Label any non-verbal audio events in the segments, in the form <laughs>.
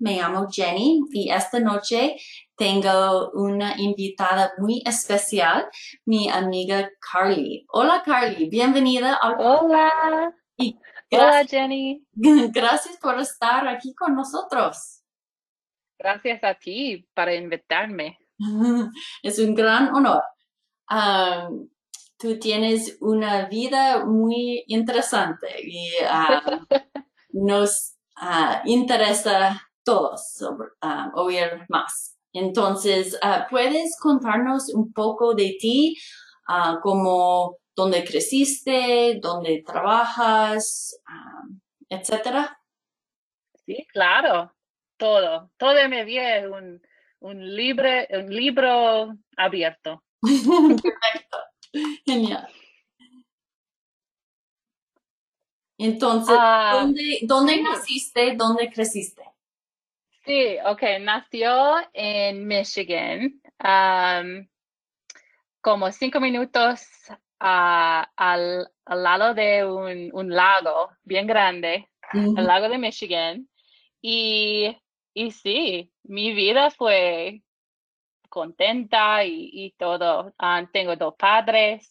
Me llamo Jenny y esta noche tengo una invitada muy especial, mi amiga Carly. Hola Carly, bienvenida al Hola. Y Hola Jenny. <laughs> Gracias por estar aquí con nosotros. Gracias a ti para invitarme. <laughs> Es un gran honor. Um, tú tienes una vida muy interesante y uh, <laughs> nos uh, interesa todos sobre, uh, oír más. Entonces, ¿puedes contarnos un poco de ti, como dónde creciste, dónde trabajas, etcétera? Sí, claro, todo. Todo mi vida es un, un, libre, un libro abierto. <laughs> Perfecto. Genial. Entonces, ¿dónde, ¿dónde naciste? ¿Dónde creciste? Sí, ok, nació en Michigan, um, como cinco minutos al, lado de un, lago bien grande, el lago de Michigan. Y, y sí, mi vida fue contenta y, todo. Ah, tengo dos padres,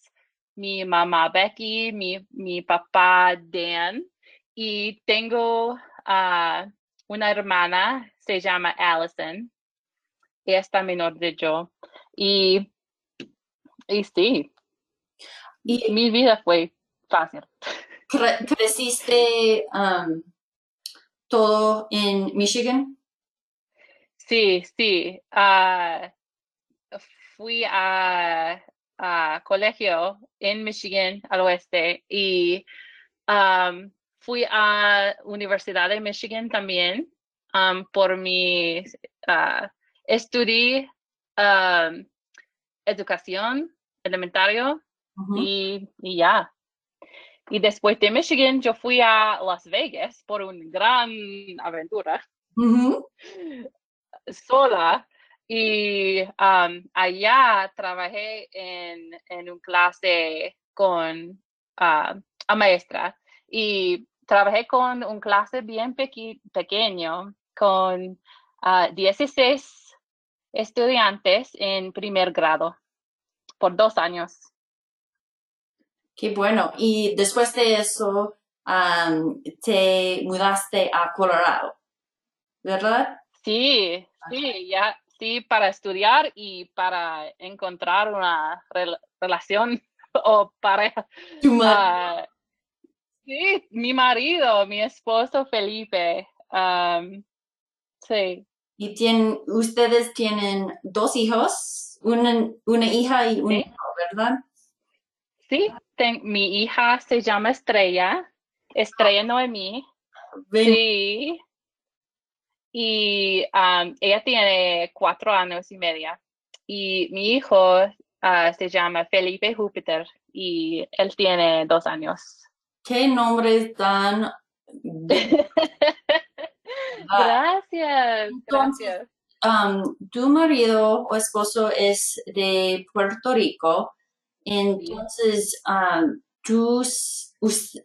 mi mamá Becky, mi, mi papá Dan, y tengo uh, una hermana, se llama Allison, y está menor de yo. Y, y sí, y, mi vida fue fácil. ¿Creciste um, todo en Michigan? Sí, sí. Ah, fui a, colegio en Michigan al oeste y um, fui a Universidad de Michigan también um, por mi uh, estudié um, educación elementario y, ya. Y después de Michigan yo fui a Las Vegas por una gran aventura. Sola. Y um, allá trabajé en, en un clase con uh, a maestra y trabajé con un clase bien pequeño, con 16 ah, estudiantes en primer grado por dos años. Qué bueno. Y después de eso, te mudaste a Colorado, ¿verdad? Sí, sí, ya, sí, para estudiar y para encontrar una relación <laughs> o pareja. Sí, mi marido, mi esposo Felipe. sí. Y tienen, ustedes tienen dos hijos, una, una hija y un hijo, ¿verdad? Sí, mi hija se llama Estrella, Estrella Noemí. Sí. Y ella tiene cuatro años y media. Y mi hijo ah, se llama Felipe Júpiter y él tiene dos años. Qué nombres tan... <laughs> gracias, gracias. Um, tu marido o esposo es de Puerto Rico, entonces um, tus,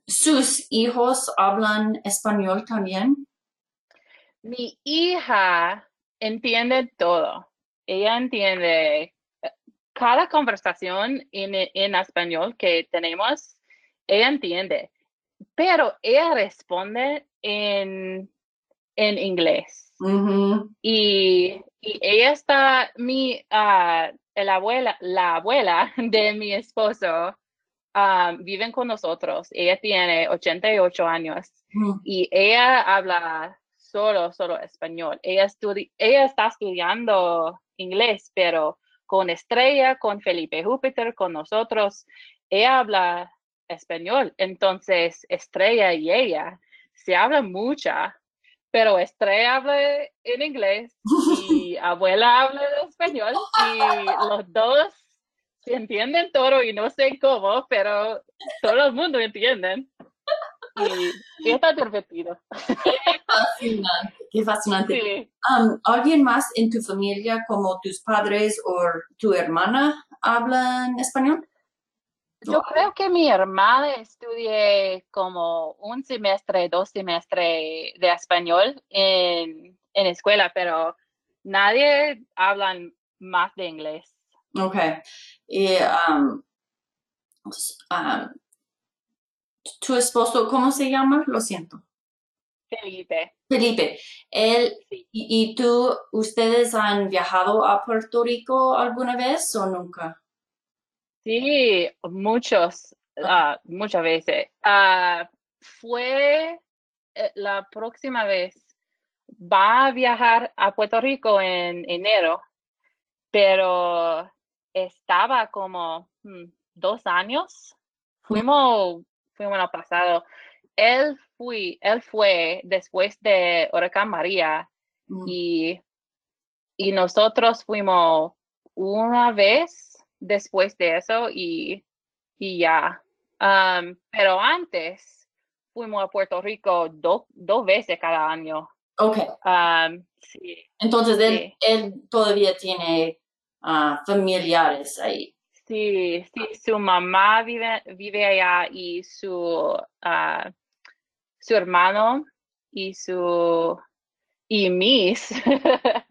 sus hijos hablan español también. Mi hija entiende todo. Ella entiende eh, cada conversación en, en español que tenemos ella entiende, pero ella responde en, en inglés. y, ella está, mi, uh, la abuela, la abuela <laughs> de mi esposo, ah, viven con nosotros. Ella tiene 88 años y ella habla solo, solo español. Ella, ella está estudiando inglés, pero con Estrella, con Felipe Júpiter, con nosotros, ella habla español. Entonces, Estrella y ella se hablan mucha, pero Estrella habla en inglés y <laughs> abuela habla español y <laughs> los dos se entienden todo y no sé cómo, pero todo el mundo entiende. Y, está divertido. Qué <laughs> fascinante, qué fascinante. Sí. Um, ¿Alguien más en tu familia, como tus padres o tu hermana, hablan español? Yo creo que mi hermana estudié como un semestre, dos semestres de español en, en escuela, pero nadie habla más de inglés. Ok. Y, um, um, tu esposo, ¿cómo se llama? Lo siento. Felipe, Felipe, él sí. y, y tú, ¿ustedes han viajado a Puerto Rico alguna vez o nunca? Sí, muchos, ah, muchas veces. Ah, fue eh, la próxima vez, va a viajar a Puerto Rico en enero, pero estaba como hmm, dos años. Fuimos, fuimos al pasado. Él fui, él fue después de Huracán María Mm, y, y nosotros fuimos una vez después de eso y, y ya. Am, pero antes fuimos a Puerto Rico do- dos veces cada año. Ok, Am, sí, entonces él, Sí. él todavía tiene ah, familiares ahí. sí, sí, su mamá vive, vive allá y su, ah, su hermano y su y mis <laughs>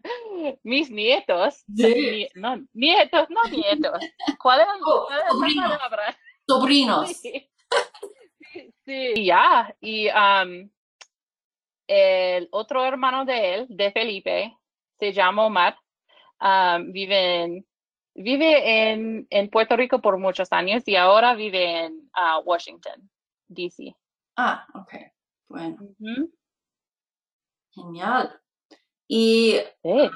mis nietos Sí. no nietos no nietos ¿cuál es, <laughs> Oh, cuál es la sobrinos. palabra? Sobrinos. <laughs> Sí. Sí, ya, y am, el otro hermano de él, de Felipe, se llama Omar, vive en, vive en, en Puerto Rico por muchos años y ahora vive en ah, Washington, D.C. Ah, ok. Bueno, genial. Y Sí.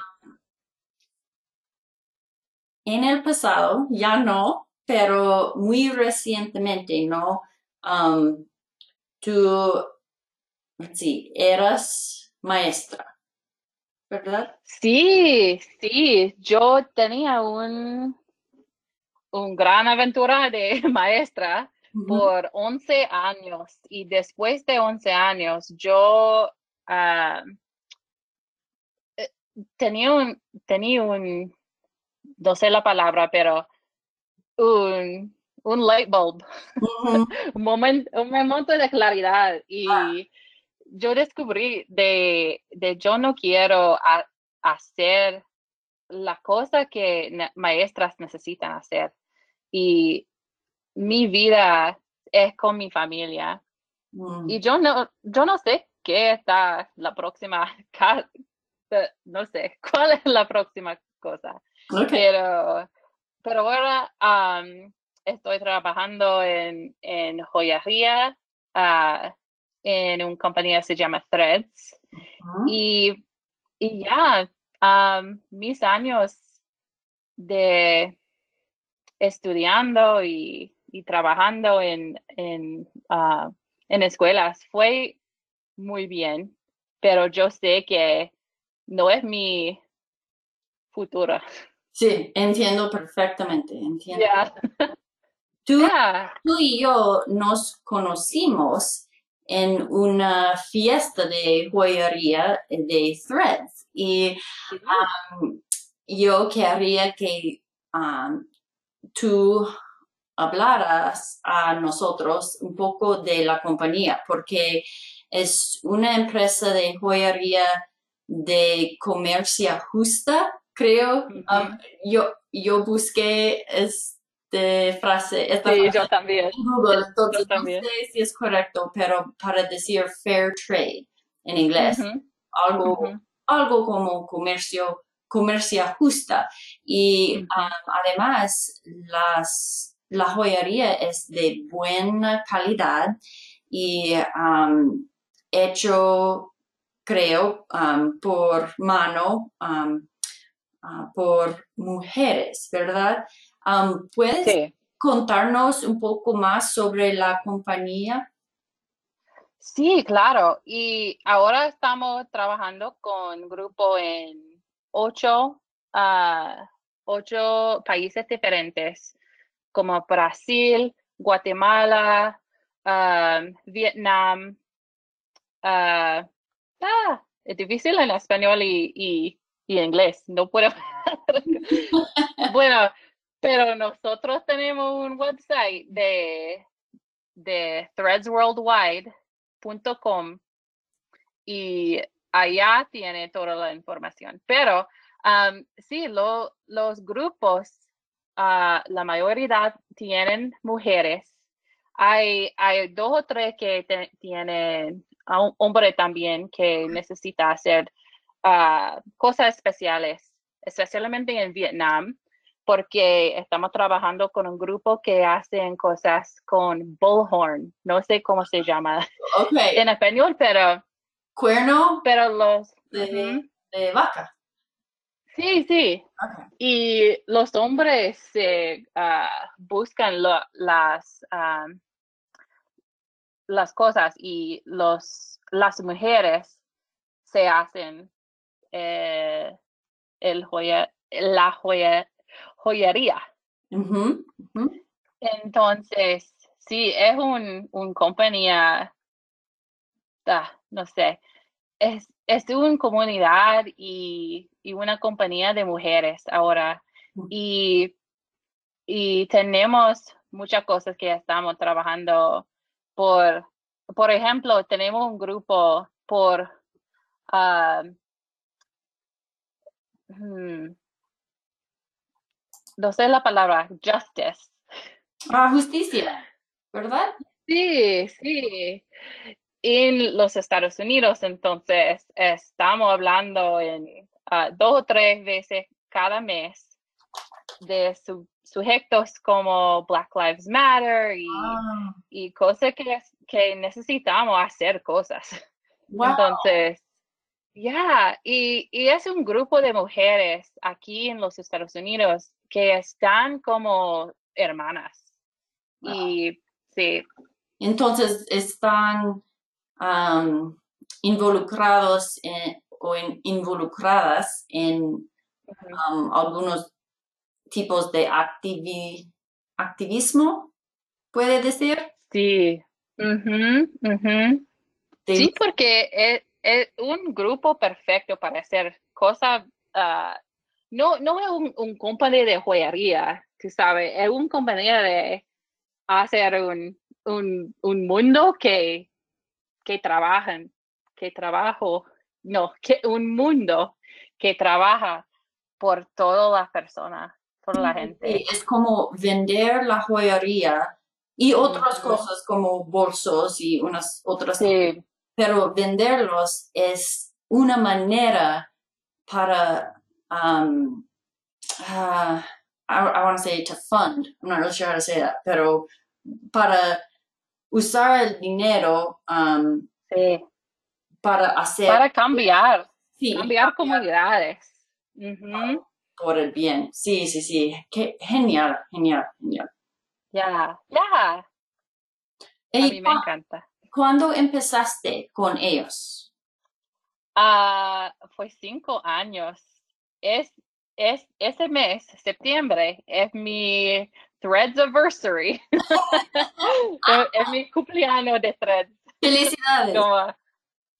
En el pasado, ya no, pero muy recientemente, ¿no? Um, tú, sí, eras maestra, ¿verdad? Sí, sí, yo tenía un, un gran aventura de <laughs> maestra por 11 años y después de 11 años yo ah, eh, tenía un, tenía un, no sé la palabra, pero un, un light bulb, <laughs> un momento, un momento de claridad. Y yo descubrí de, de yo no quiero a- hacer la cosa que maestras necesitan hacer. Y mi vida es con mi familia. Mm. y yo no yo no sé qué está la próxima <laughs> no sé cuál es la próxima cosa. Pero pero ahora am, estoy trabajando en en joyería ah, en una compañía que se llama Threads. Y, y ya, am, mis años de estudiando y, y trabajando en, en, ah, en escuelas fue muy bien, pero yo sé que no es mi futuro. Sí, entiendo perfectamente, entiendo. <laughs> Tú, tú y yo nos conocimos en una fiesta de joyería de Threads y um, yo querría que um, tú hablaras a nosotros un poco de la compañía, porque es una empresa de joyería de comercio justa, creo. Um, yo, yo busqué este frase, esta Sí, frase yo también. en Google, entonces <laughs> Yo no también. sé si es correcto, pero para decir fair trade en inglés, algo algo como comercio, comercia justa. Y um, además, las, la joyería es de buena calidad y um, hecho, creo, um, por mano, um, ah, por mujeres, ¿verdad? Um, ¿Puedes Sí. contarnos un poco más sobre la compañía? Sí, claro. Y ahora estamos trabajando con grupo en ocho a ocho países diferentes, como Brasil, Guatemala, Vietnam. Uh, ah, es difícil en español y, y, y inglés, no puedo. <laughs> bueno, pero nosotros tenemos un website de, de threadsworldwide.com y allá tiene toda la información. Pero um, sí, lo, los grupos, uh, la mayoría tienen mujeres. Hay, hay dos o tres que tienen a un hombre también que necesita hacer uh, cosas especiales, especialmente en Vietnam, porque estamos trabajando con un grupo que hacen cosas con bullhorn. No sé cómo se llama <laughs> en español, pero cuerno pero los de, de vaca. Sí, sí. Y los hombres uh, buscan las, um, las cosas y los, las mujeres se hacen eh, el joya, la joya, joyería. Entonces, sí, es un, un compañía, ah, no sé, es, es una comunidad y, y, una compañía de mujeres ahora. Y, y tenemos muchas cosas que estamos trabajando por, por ejemplo, tenemos un grupo por, uh, hmm, no sé la palabra, justice. Ah, justicia, ¿verdad? Sí, sí en los Estados Unidos, entonces estamos hablando en ah, dos o tres veces cada mes de sujetos como Black Lives Matter y, ah. y cosas que, que necesitamos hacer cosas. Entonces, ya, y, y, es un grupo de mujeres aquí en los Estados Unidos que están como hermanas. Y sí. Entonces, están involucrados o involucradas en algunos tipos de activismo, puede decir. Sí. Sí, porque es, un grupo perfecto para hacer cosas. Ah, no, no es un, un compañía de joyería, tú sabes, es un compañía de hacer un, un, un mundo que que trabajan, que trabajo, no, que un mundo que trabaja por todas las personas, por la gente. es como vender la joyería y otras cosas como bolsos y unas otras. Sí. Pero venderlos es una manera para, um, uh, I, want to say to fund, I'm not really sure how to say that, pero para usar el dinero um, para hacer... Para cambiar, cambiar, comunidades. Por el bien, sí, sí, sí. Qué, genial, genial, genial. Ya, ya. A mí me encanta. ¿Cuándo empezaste con ellos? Ah, fue cinco años. Es, es, ese mes, septiembre, es mi Threads Anniversary. <laughs> <laughs> es, mi cumpleaños de Threads. Felicidades.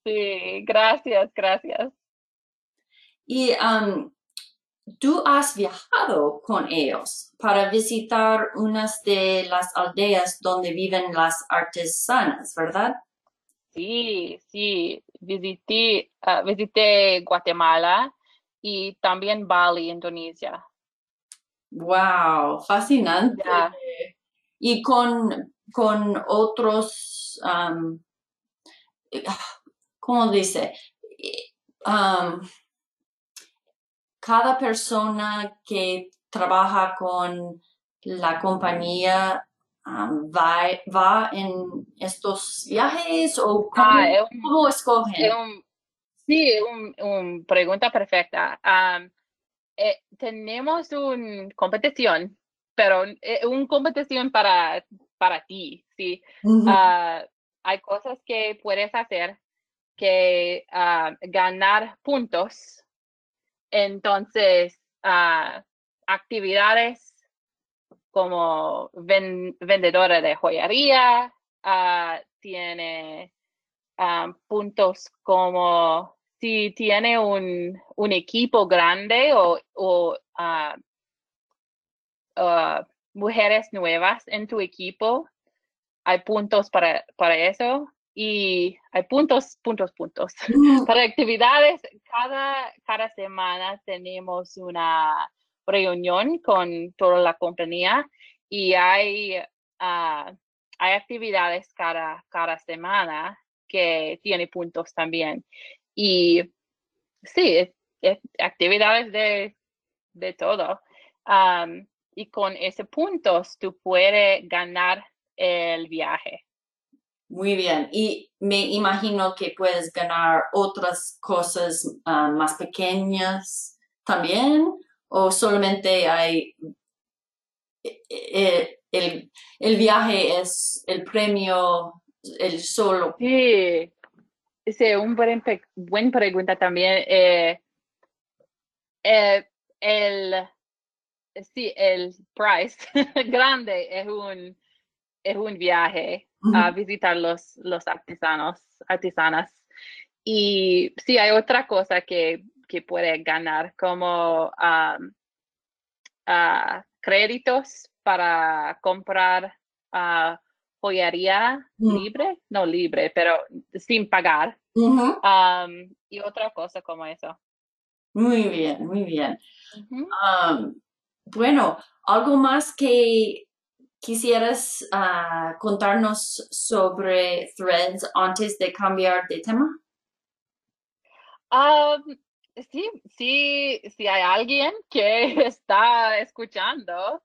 sí, gracias, gracias. Y um, tú has viajado con ellos para visitar unas de las aldeas donde viven las artesanas, ¿verdad? Sí, sí, visité, uh, visité Guatemala y también Bali, Indonesia. Wow, fascinante. Y con, con otros, um, ¿cómo dice? Cada persona que trabaja con la compañía va, va en estos viajes o cómo, escogen? sí, una un pregunta perfecta. Eh, tenemos una competición, pero es una competición para, para ti, ¿sí? Ah, hay cosas que puedes hacer que ah, ganar puntos. Entonces, ah, actividades como vendedora de joyería, ah, tiene puntos como si tiene un, equipo grande o, o mujeres nuevas en tu equipo, hay puntos para, para eso y hay puntos, puntos, puntos. <laughs> Para actividades, cada, cada semana tenemos una reunión con toda la compañía y hay, ah, hay actividades cada, cada semana que tiene puntos también. Y sí, actividades de, de todo. y con ese puntos tú puedes ganar el viaje. Muy bien. Y me imagino que puedes ganar otras cosas ah, más pequeñas también, o solamente hay eh, eh, el, el, viaje es el premio, el solo. Sí, sí un buen, buen pregunta también. Eh, el, sí, el price <laughs> grande es un, es un viaje a visitar los, los artesanos, artesanas. Y sí, hay otra cosa que, que puede ganar, como créditos para comprar joyería libre, no libre, pero sin pagar. y otra cosa como eso. Muy bien, muy bien. bueno, algo más que ¿Quisieras ah, contarnos sobre Threads antes de cambiar de tema? sí, sí, si hay alguien que <laughs> está escuchando,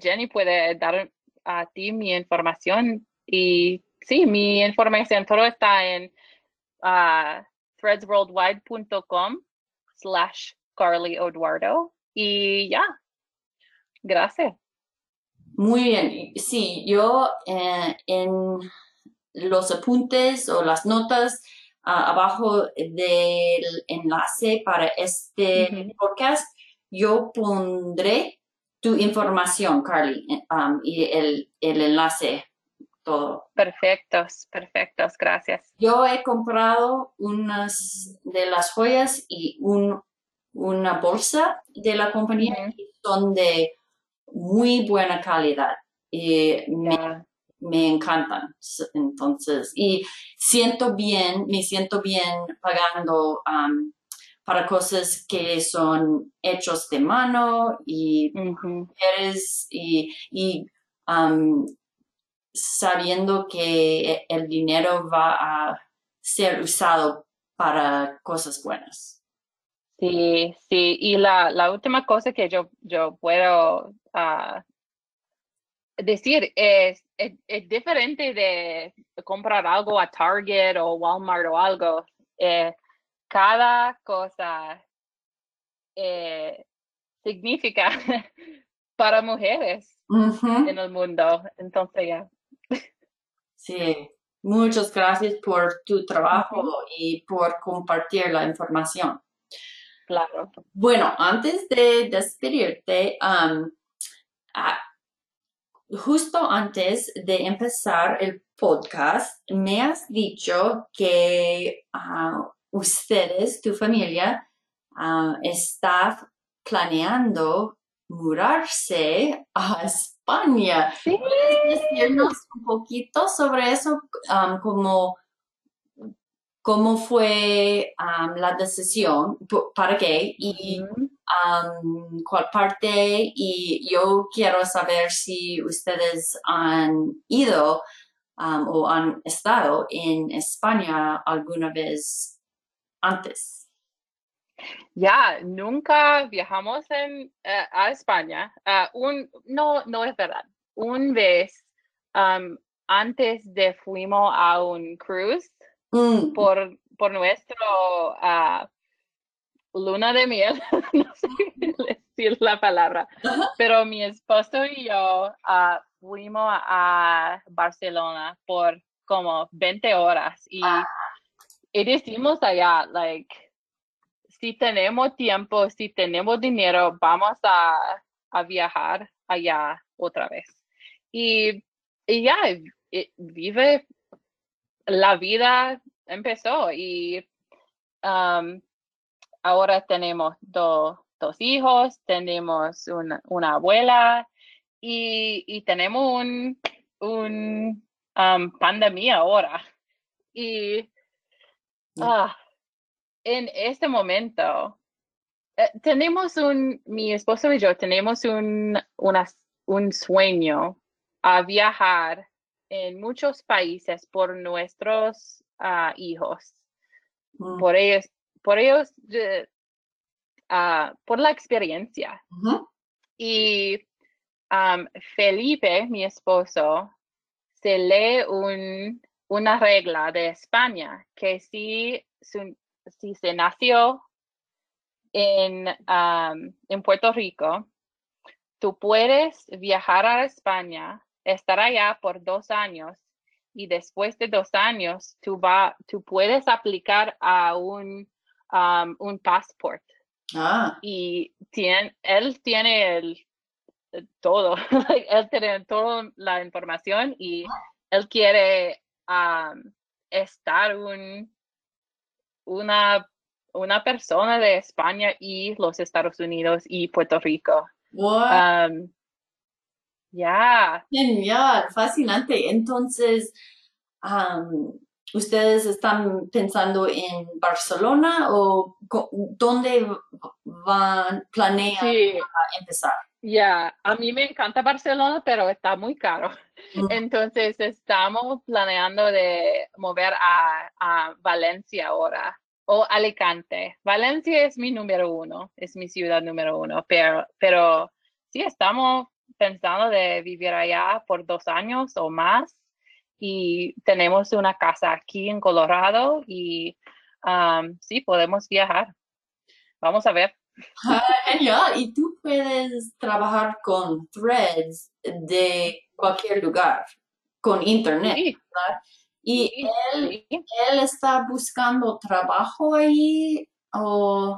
Jenny puede dar a ti mi información y sí, mi información todo está en threadsworldwide.com slash Carly Eduardo y ya, Gracias. Muy bien. Sí, yo eh, en los apuntes o las notas ah, abajo del enlace para este podcast, yo pondré tu información, Carly, um, y el, enlace, todo. Perfectos, perfectos, gracias. Yo he comprado unas de las joyas y un, una bolsa de la compañía que son de muy buena calidad y me, me, encantan. Entonces, y siento bien, me siento bien pagando um, para cosas que son hechos de mano y y, y um, sabiendo que el dinero va a ser usado para cosas buenas. Sí, sí, y la, la última cosa que yo, yo puedo ah, decir es, es, diferente de comprar algo a Target o Walmart o algo. Eh, cada cosa eh, significa <laughs> para mujeres en el mundo. Entonces, ya. Sí, muchas gracias por tu trabajo y por compartir la información. Claro. Bueno, antes de despedirte, justo antes de empezar el podcast, me has dicho que ah, ustedes, tu familia, uh, está planeando mudarse a España. ¿Puedes decirnos un poquito sobre eso? como cómo fue la decisión, para qué y cuál parte. Y yo quiero saber si ustedes han ido o han estado en España alguna vez antes. Ya, nunca viajamos en, eh, a España. Ah, un, no, no es verdad. Un vez antes de fuimos a un cruise Mm. por, por nuestro uh, luna de miel, <laughs> no sé <laughs> decir la palabra, pero mi esposo y yo uh, fuimos a Barcelona por como 20 horas y, ah. y decimos allá, like, si tenemos tiempo, si tenemos dinero, vamos a, viajar allá otra vez. Y, ya, vive, la vida empezó y um, ahora tenemos dos hijos, tenemos una, abuela y, tenemos un, un um, pandemia ahora. Y ah, en este momento, eh, tenemos un, mi esposo y yo tenemos un, un sueño a viajar en muchos países por nuestros ah, hijos. Mm. Por ellos, por ellos, ah, por la experiencia. Y Felipe, mi esposo, se lee un, una regla de España que si, si se nació en, en Puerto Rico, tú puedes viajar a España, estar allá por dos años y después de dos años tú, va, tú puedes aplicar a un, un passport. Ah. Y tiene, él tiene el, todo, <laughs> él tiene toda la información y él quiere estar un, una, una persona de España y los Estados Unidos y Puerto Rico. Ya. Genial, fascinante. Entonces, ¿ustedes están pensando en Barcelona o dónde van, planean empezar? Ya, a mí me encanta Barcelona, pero está muy caro. Mm. Entonces estamos planeando de mover a, a, Valencia ahora o Alicante. Valencia es mi número uno, es mi ciudad número uno, pero, pero sí estamos pensando de vivir allá por dos años o más y tenemos una casa aquí en Colorado y um, sí podemos viajar. Vamos a ver. genial. Y tú puedes trabajar con threads de cualquier lugar, con internet, Y él, él está buscando trabajo ahí o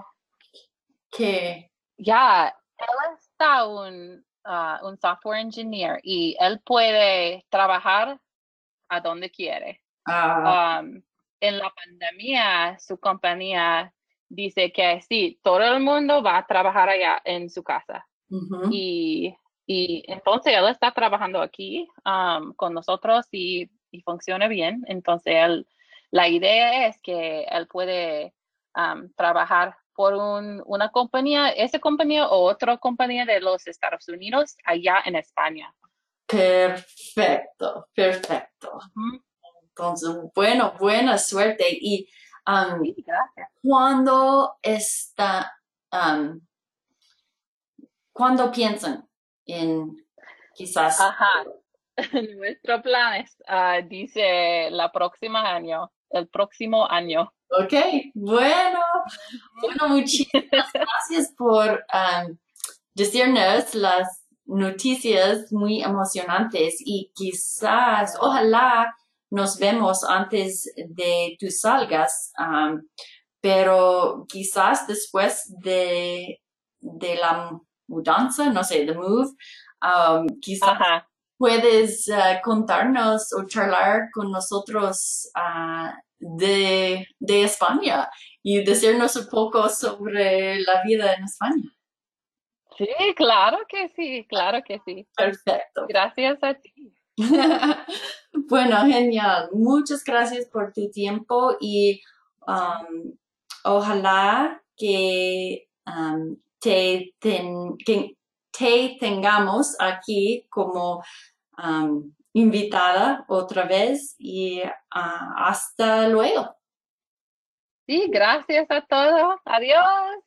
qué? Ya, él está un, ah, un software engineer y él puede trabajar a donde quiere. Ah. Um, en la pandemia, su compañía dice que sí, todo el mundo va a trabajar allá en su casa. y, y, entonces él está trabajando aquí um, con nosotros y, y, funciona bien. Entonces él, la idea es que él puede um, trabajar por un, una compañía, esa compañía o otra compañía de los Estados Unidos allá en España. Perfecto, perfecto. Entonces, bueno, buena suerte. Y Um, cuando está, um, cuando piensan en quizás. Ajá. <laughs> Nuestro plan es, uh, dice, la próxima año, el próximo año. Ok, bueno, bueno, muchísimas <laughs> gracias por um, decirnos las noticias muy emocionantes y quizás, ojalá nos vemos antes de tú salgas, pero quizás después de, de la mudanza, no sé, the move, quizás puedes uh, contarnos o charlar con nosotros uh, de, de España y decirnos un poco sobre la vida en España. Sí, claro que sí, claro que sí. Perfecto. Gracias a ti. <laughs> bueno, genial. Muchas gracias por tu tiempo y um, ojalá que, um, te, te tengamos aquí como um, invitada otra vez y uh, hasta luego. Sí, gracias a todos. Adiós.